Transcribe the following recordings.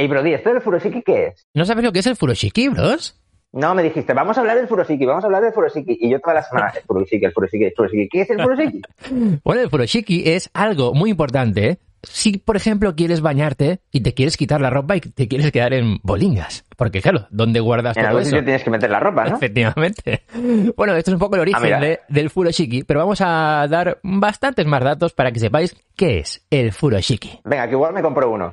Ey, Brody, ¿esto del furoshiki qué es? ¿No sabes lo que es el furoshiki, bros? No, me dijiste, vamos a hablar del furoshiki, vamos a hablar del furoshiki. Y yo toda la semana, el furoshiki, el furoshiki, el furoshiki. ¿Qué es el furoshiki? Bueno, el furoshiki es algo muy importante. ¿eh? Si, por ejemplo, quieres bañarte y te quieres quitar la ropa y te quieres quedar en bolingas. Porque, claro, ¿dónde guardas En todo algún eso? sitio tienes que meter la ropa, ¿no? Efectivamente. Bueno, esto es un poco el origen Ah, de- del furoshiki, pero vamos a dar bastantes más datos para que sepáis qué es el furoshiki. Venga, que igual me compro uno.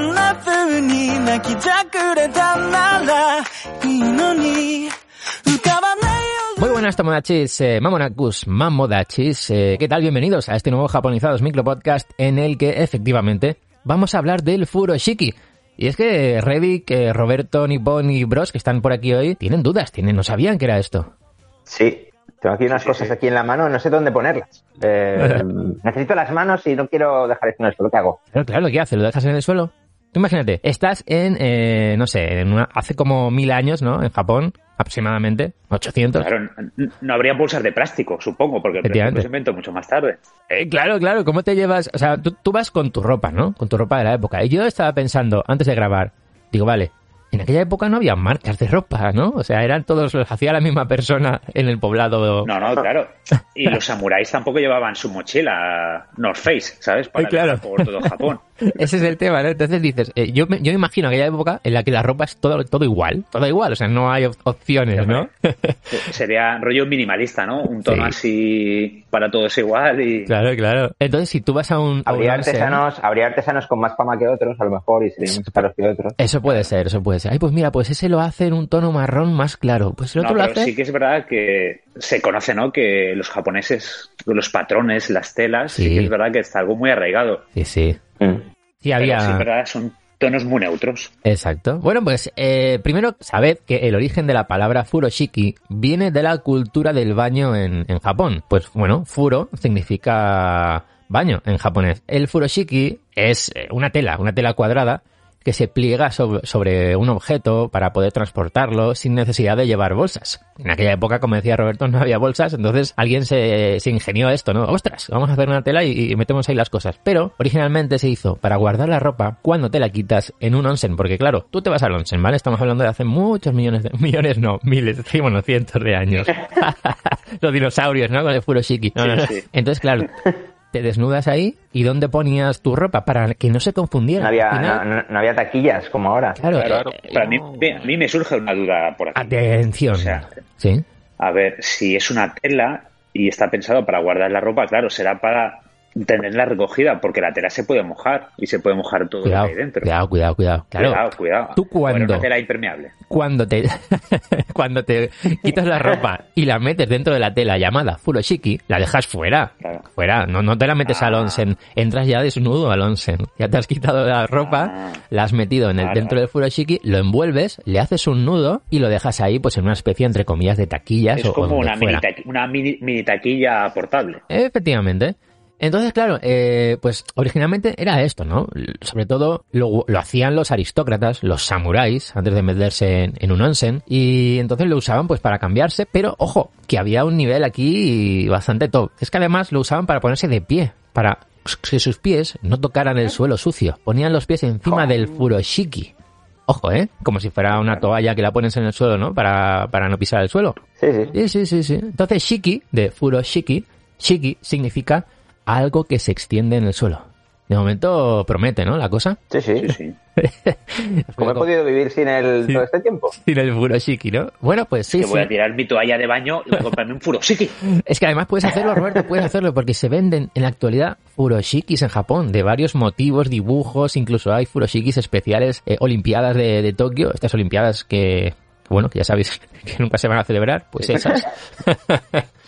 日は落ちたウィンドウくれた今日を告げた街のチャイム行き詰まったインド靴を履いて幾手なく歩き出す見慣れた街の景色遠くで泣く子供の声あんな風に泣きじゃくれたならいいのに浮かばないよ Muy buenas tomodachis, eh, mamonakus, mamodachis, eh, ¿qué tal? Bienvenidos a este nuevo Japonizados micropodcast en el que efectivamente vamos a hablar del furoshiki. Y es que Revik, eh, Roberto, Nippon y Bros, que están por aquí hoy, tienen dudas, tienen, no sabían que era esto. Sí. Tengo aquí unas cosas aquí en la mano, no sé dónde ponerlas. Eh, necesito las manos y no quiero dejar esto en el suelo. ¿Qué hago? Claro, claro, ¿qué haces? ¿Lo dejas en el suelo? Tú imagínate, estás en, eh, no sé, en una- hace como mil años, ¿no? En Japón, aproximadamente, 800. Claro, no habría bolsas de plástico, supongo, porque el se inventó mucho más tarde. Eh, claro, claro, ¿cómo te llevas? O sea, tú, tú vas con tu ropa, ¿no? Con tu ropa de la época. Y yo estaba pensando, antes de grabar, digo, vale, en aquella época no había marcas de ropa, ¿no? O sea, eran todos, los hacía la misma persona en el poblado. No, no, claro. Y los samuráis tampoco llevaban su mochila North Face, ¿sabes? Para Ay, claro. por todo Japón. Ese es el tema, ¿no? Entonces dices, eh, yo, me, yo me imagino aquella época en la que la ropa es todo, todo igual, todo igual, o sea, no hay op- opciones, ¿no? Sería rollo minimalista, ¿no? Un tono Sí. así para todos igual y... claro, claro. Entonces, si tú vas a un... a un Habría onsen- artesanos, habría artesanos con más fama que otros, a lo mejor, y serían más caros que otros. Eso puede ser, eso puede ser. Ay, pues mira, pues ese lo hace en un tono marrón más claro. Pues el No, otro lo pero hace... sí que es verdad que se conoce, ¿no? Que los japoneses, los patrones, las telas, sí, Sí. que es verdad que está algo muy arraigado. Sí, sí. Mm. Sí, Pero había... sí son tonos muy neutros. Exacto. Bueno, pues eh, primero sabed que el origen de la palabra furoshiki viene de la cultura del baño en, en Japón. Pues bueno, furo significa baño en japonés. El furoshiki es eh, una tela, una tela cuadrada que se pliega sobre, sobre un objeto para poder transportarlo sin necesidad de llevar bolsas. En aquella época, como decía Roberto, no había bolsas, entonces alguien se, se ingenió esto, ¿no? Ostras, vamos a hacer una tela y, y metemos ahí las cosas. Pero originalmente se hizo para guardar la ropa cuando te la quitas en un onsen, porque claro, tú te vas al onsen, ¿vale? Estamos hablando de hace muchos millones de... Millones no, miles, sí, bueno, cientos de años. Los dinosaurios, ¿no? Con el furoshiki. No. Entonces, claro, te desnudas ahí y ¿dónde ponías tu ropa? Para que no se confundiera. No había, Al final- no, no- no había taquillas como ahora. Claro, Claro, eh, Para mí, a mí me surge una duda por aquí. Atención. O sea, sí. A ver, si es una tela y está pensado para guardar la ropa, claro, será para tenerla recogida, porque la tela se puede mojar y se puede mojar todo Cuidado, lo que hay dentro. cuidado, cuidado, cuidado. Claro, cuidado, cuidado. ¿Tú? Bueno, una tela impermeable. cuando te cuando te quitas la ropa y la metes dentro de la tela llamada furoshiki, la dejas fuera. Claro. Fuera, no, no te la metes Ah. al onsen, entras ya desnudo al onsen. Ya te has quitado la ropa, Ah. la has metido en el dentro del furoshiki, lo envuelves, le haces un nudo y lo dejas ahí pues en una especie entre comillas de taquillas Es o, o como donde una mini, una mini, mini taquilla portable. Efectivamente. Entonces, claro, eh, pues originalmente era esto, ¿no? Sobre todo lo, lo hacían los aristócratas, los samuráis, antes de meterse en, en un onsen, y entonces lo usaban pues para cambiarse, pero ojo, que había un nivel aquí bastante top. Es que además lo usaban para ponerse de pie, para que sus pies no tocaran el suelo sucio. Ponían los pies encima del furoshiki. Ojo, ¿eh? Como si fuera una toalla que la pones en el suelo, ¿no? Para, para no pisar el suelo. Sí, sí. Sí, sí, sí, sí. Entonces, shiki, de furoshiki, shiki significa algo que se extiende en el suelo. De momento promete, ¿no? La cosa. Sí, sí. Sí. ¿Cómo he podido vivir sin él Sí. todo este tiempo? Sin el furoshiki, ¿no? Bueno, pues sí, que voy sí. a tirar mi toalla de baño y voy a comprarme un furoshiki. Es que además puedes hacerlo, Roberto, puedes hacerlo porque se venden en la actualidad furoshikis en Japón de varios motivos, dibujos, incluso hay furoshikis especiales, eh, olimpiadas de, de Tokio, estas olimpiadas que, bueno, que ya sabéis que nunca se van a celebrar, pues esas.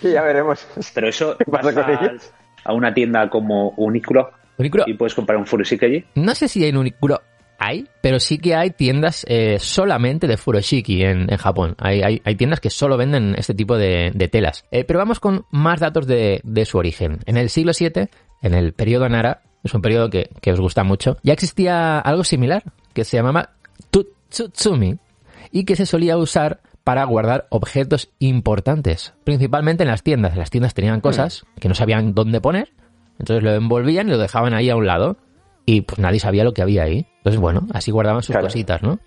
Sí, ya veremos. Pero eso ¿Qué pasa con a, una tienda como Uniqlo Uniqlo, y puedes comprar un furoshiki allí. No sé si en Uniqlo hay, pero sí que hay tiendas eh, solamente de furoshiki en, en Japón. Hay, hay, hay tiendas que solo venden este tipo de, de telas. Eh, pero vamos con más datos de, de su origen. En el siglo VII, en el periodo Nara, es un periodo que, que os gusta mucho, ya existía algo similar, que se llamaba Tutsutsumi, y que se solía usar para guardar objetos importantes, principalmente en las tiendas. Las tiendas tenían cosas que no sabían dónde poner, entonces lo envolvían y lo dejaban ahí a un lado y pues nadie sabía lo que había ahí. Entonces, bueno, así guardaban sus Claro. cositas, ¿no?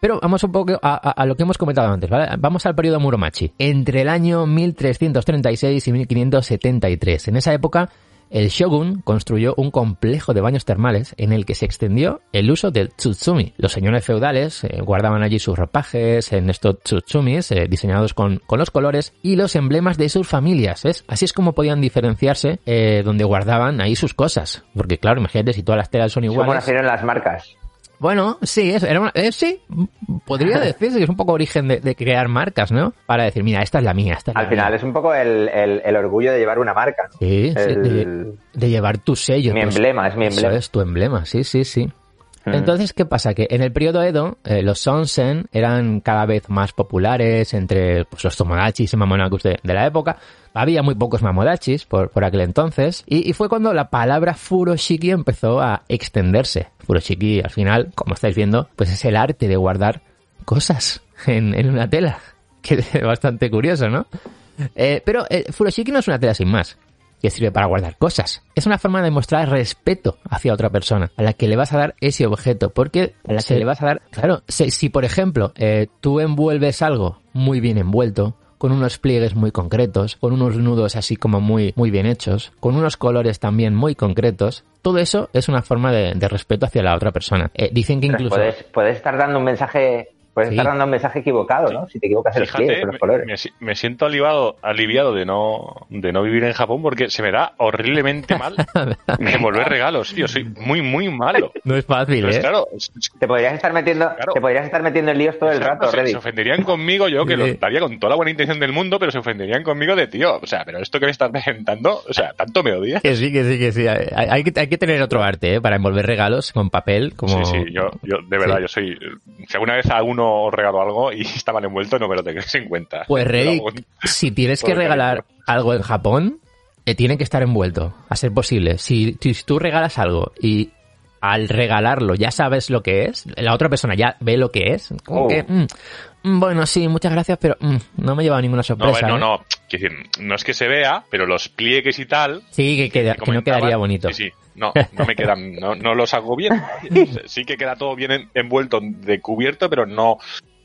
Pero vamos un poco a, a- a lo que hemos comentado antes, ¿vale? Vamos al periodo Muromachi. Entre el año 1336 y 1573. En esa época, el shogun construyó un complejo de baños termales en el que se extendió el uso del tsutsumi. Los señores feudales eh, guardaban allí sus ropajes en estos tsutsumis eh, diseñados con, con los colores y los emblemas de sus familias. ¿ves? Así es como podían diferenciarse eh, donde guardaban ahí sus cosas. Porque claro, imagínate si todas las telas son ¿Cómo iguales. nacieron las marcas? Bueno, sí, eso, era una- eh, sí, podría decirse que es un poco origen de, de crear marcas, ¿no? Para decir, mira, esta es la mía, esta es Al la final mía. es un poco el, el- el orgullo de llevar una marca. ¿no? Sí, el- de, de llevar tu sello. Mi tu- emblema, es mi Eso emblema. es tu emblema, sí, sí, sí. Mm. Entonces, ¿qué pasa? Que en el periodo Edo, eh, los Sonsen eran cada vez más populares entre pues, los Tomodachis y Mamonakus de, de la época. Había muy pocos Mamodachis por, por aquel entonces. Y, y fue cuando la palabra Furoshiki empezó a extenderse. Furoshiki, al final, como estáis viendo, pues es el arte de guardar cosas en, en una tela. Que es bastante curioso, ¿no? Eh, pero eh, Furoshiki no es una tela sin más que sirve para guardar cosas. Es una forma de mostrar respeto hacia otra persona, a la que le vas a dar ese objeto, porque a la que le vas a dar, claro, si, si, por ejemplo eh, tú envuelves algo muy bien envuelto, con unos pliegues muy concretos, con unos nudos así como muy, muy bien hechos, con unos colores también muy concretos, todo eso es una forma de, de respeto hacia la otra persona. Eh, dicen que incluso... Puedes, puedes estar dando un mensaje, puedes Sí. estar dando un mensaje equivocado, ¿no? Si te equivocas en los me, los colores. me si- me siento aliviado, aliviado de no, de no vivir en Japón porque se me da horriblemente mal envolver regalos. Yo soy muy, muy malo. No es fácil, ¿eh? claro, Te podrías estar metiendo, Claro. te podrías estar metiendo en líos todo el rato, se, Reddy. se ofenderían conmigo, yo que Sí. lo daría con toda la buena intención del mundo, pero se ofenderían conmigo de tío. O sea, pero esto que me estás presentando, o sea, tanto me odias. Que sí, que sí, que sí. Hay, hay que, hay que tener otro arte, ¿eh? Para envolver regalos con papel, como... Sí, sí, yo, yo de verdad, Sí. yo soy. Si alguna vez a os regalo algo y está mal envuelto, no me lo tengáis en cuenta. Pues Rey, si tienes que regalar algo en Japón, eh, tiene que estar envuelto, a ser posible. Si, si tú regalas algo y al regalarlo ya sabes lo que es, la otra persona ya ve lo que es, como Oh. que, mm, mm, bueno, sí, muchas gracias, pero mm, no me lleva ninguna No, sorpresa. no, ¿eh? no, quiero decir, no es que se vea, pero los pliegues y tal. Sí, que, queda- que no quedaría bonito. Sí, sí, no, no me quedan, no, no los hago bien. Sí que queda todo bien en- envuelto de cubierto, pero no,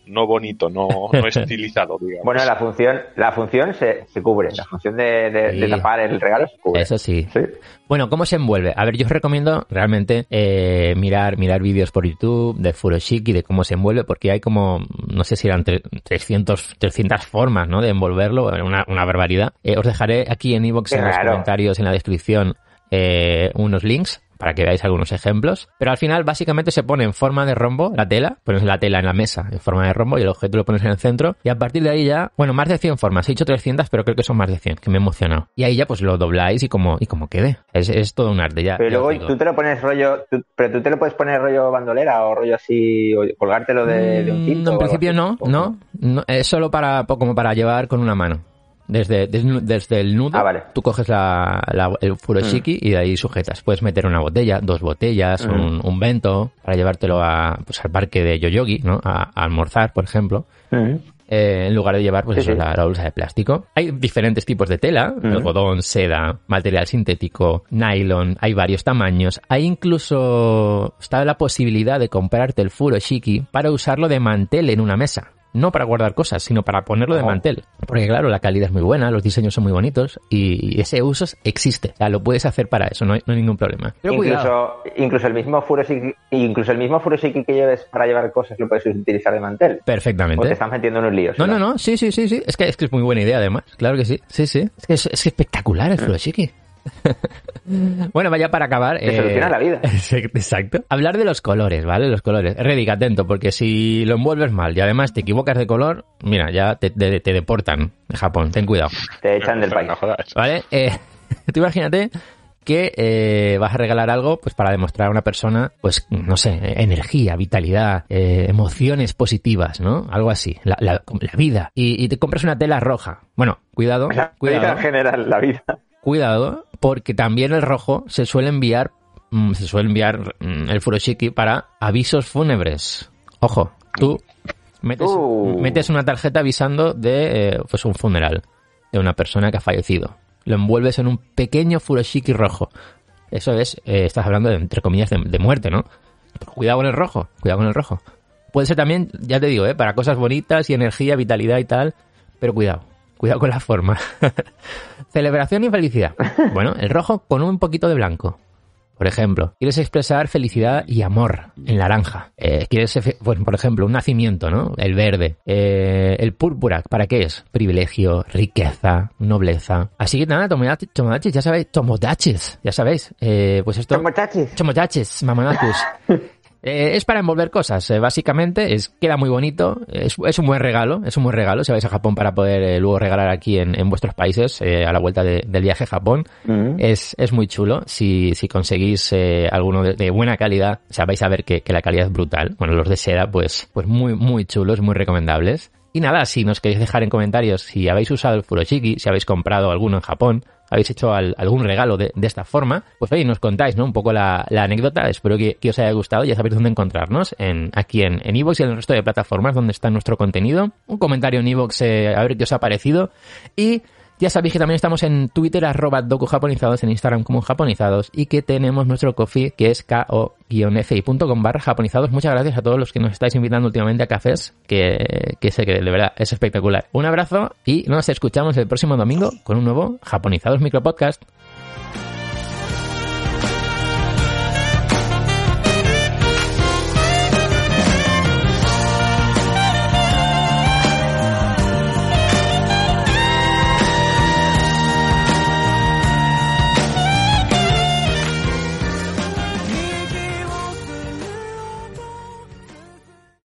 no bonito, no, no estilizado, digamos. Bueno, la función, la función se, se cubre. La función de, de- de tapar el regalo se cubre. Eso sí. Sí. Bueno, ¿cómo se envuelve? A ver, yo os recomiendo realmente eh, mirar, mirar vídeos por YouTube de Furoshiki, de cómo se envuelve, porque hay como, no sé si eran tre- 300, 300 formas, ¿no? De envolverlo, una, una barbaridad. Eh, os dejaré aquí en iVoox en los comentarios, en la descripción, eh, unos links para que veáis algunos ejemplos. Pero al final, básicamente, se pone en forma de rombo la tela, pones la tela en la mesa en forma de rombo y el objeto lo pones en el centro. Y a partir de ahí ya, bueno, más de 100 formas. He dicho 300, pero creo que son más de 100, que me he emocionado. Y ahí ya, pues lo dobláis y como, y como quede. Es, es todo un arte ya. Pero ya luego tú te lo pones rollo, tú- pero tú te lo puedes poner rollo bandolera o rollo así, o colgártelo de, de un Mm, cinto. en o algo principio no, no, no, es solo para, como para llevar con una mano. Desde, desde, desde el nudo, Ah, vale. tú coges la, la- el furoshiki y de ahí sujetas. Puedes meter una botella, dos botellas, Mm. un, un vento, para llevártelo a, pues, al parque de Yoyogi, ¿no? A, a almorzar, por ejemplo. Mm. eh, en lugar de llevar pues Sí, eso, sí. La, la bolsa de plástico. Hay diferentes tipos de tela, algodón, seda, material sintético, nylon, hay varios tamaños. Hay incluso está la posibilidad de comprarte el furoshiki para usarlo de mantel en una mesa. No para guardar cosas, sino para ponerlo de Oh. mantel. Porque claro, la calidad es muy buena, los diseños son muy bonitos y ese uso existe. O sea, lo puedes hacer para eso, no hay, no hay ningún problema. Pero. Incluso, incluso el mismo furoshiki, incluso el mismo furoshiki que lleves para llevar cosas lo puedes utilizar de mantel. O Perfectamente. te están metiendo en unos líos. No, no, no, sí, sí, sí, sí. Es que es, que es muy buena idea, además. Claro que sí, sí, sí. Es que es, es espectacular el furoshiki. bueno, vaya para acabar. Te soluciona la vida. Exacto. Hablar de los colores, ¿vale? Los colores. Reddick, atento, porque si lo envuelves mal y además te equivocas de color, mira, ya te, te- te deportan de Japón. Ten cuidado. Te echan del país. ¿Vale? Eh, tú imagínate que eh, vas a regalar algo pues para demostrar a una persona, pues, no sé, energía, vitalidad, eh, emociones positivas, ¿no? Algo así, la, la- la vida. Y, y te compras una tela roja. Bueno, cuidado, La vida en general, la vida. Cuidado, porque también el rojo se suele enviar, mm, se suele enviar mm, el furoshiki para avisos fúnebres. Ojo, tú metes, Uh. metes una tarjeta avisando de eh, pues un funeral de una persona que ha fallecido. Lo envuelves en un pequeño furoshiki rojo. Eso es, eh, estás hablando de, entre comillas de, de muerte, ¿no? Cuidado con el rojo, cuidado con el rojo. Puede ser también, ya te digo, ¿eh? para cosas bonitas y energía, vitalidad y tal, pero cuidado, cuidado con la forma. Celebración y felicidad. Bueno, el rojo con un poquito de blanco. Por ejemplo, quieres expresar felicidad y amor en naranja. Eh, quieres, bueno, por ejemplo, un nacimiento, ¿no? El verde. Eh, el púrpura, ¿para qué es? Privilegio, riqueza, nobleza. Así que nada, tomodachi, ya sabéis, tomodachis, ya sabéis. Eh, pues esto... Tomochachis. Chomochachis, mamonatus. Eh, es para envolver cosas, eh, básicamente. Es, queda muy bonito. Es, es un buen regalo. Es un buen regalo si vais a Japón para poder eh, luego regalar aquí en, en vuestros países a la vuelta de- del viaje a Japón. Es, es muy chulo. Si, si conseguís alguno de, de buena calidad, o sea, vais a ver que, que la calidad es brutal. Bueno, los de seda, pues, pues muy, muy chulos, muy recomendables. Y nada, si nos queréis dejar en comentarios si habéis usado el Furoshiki, si habéis comprado alguno en Japón, habéis hecho al- algún regalo de, esta forma, pues oye, nos contáis, ¿no? Un poco la, anécdota. Espero que, os haya gustado. Ya sabéis dónde encontrarnos, en, aquí en en iVoox y en el resto de plataformas donde está nuestro contenido. Un comentario en iVoox eh, a ver qué os ha parecido. Y ya sabéis que también estamos en Twitter, arroba docujaponizados, en Instagram como japonizados, y que tenemos nuestro coffee, que es ko-fi.com barra japonizados. Muchas gracias a todos los que nos estáis invitando últimamente a cafés, que, que sé que de verdad es espectacular. Un abrazo y nos escuchamos el próximo domingo con un nuevo Japonizados Micropodcast.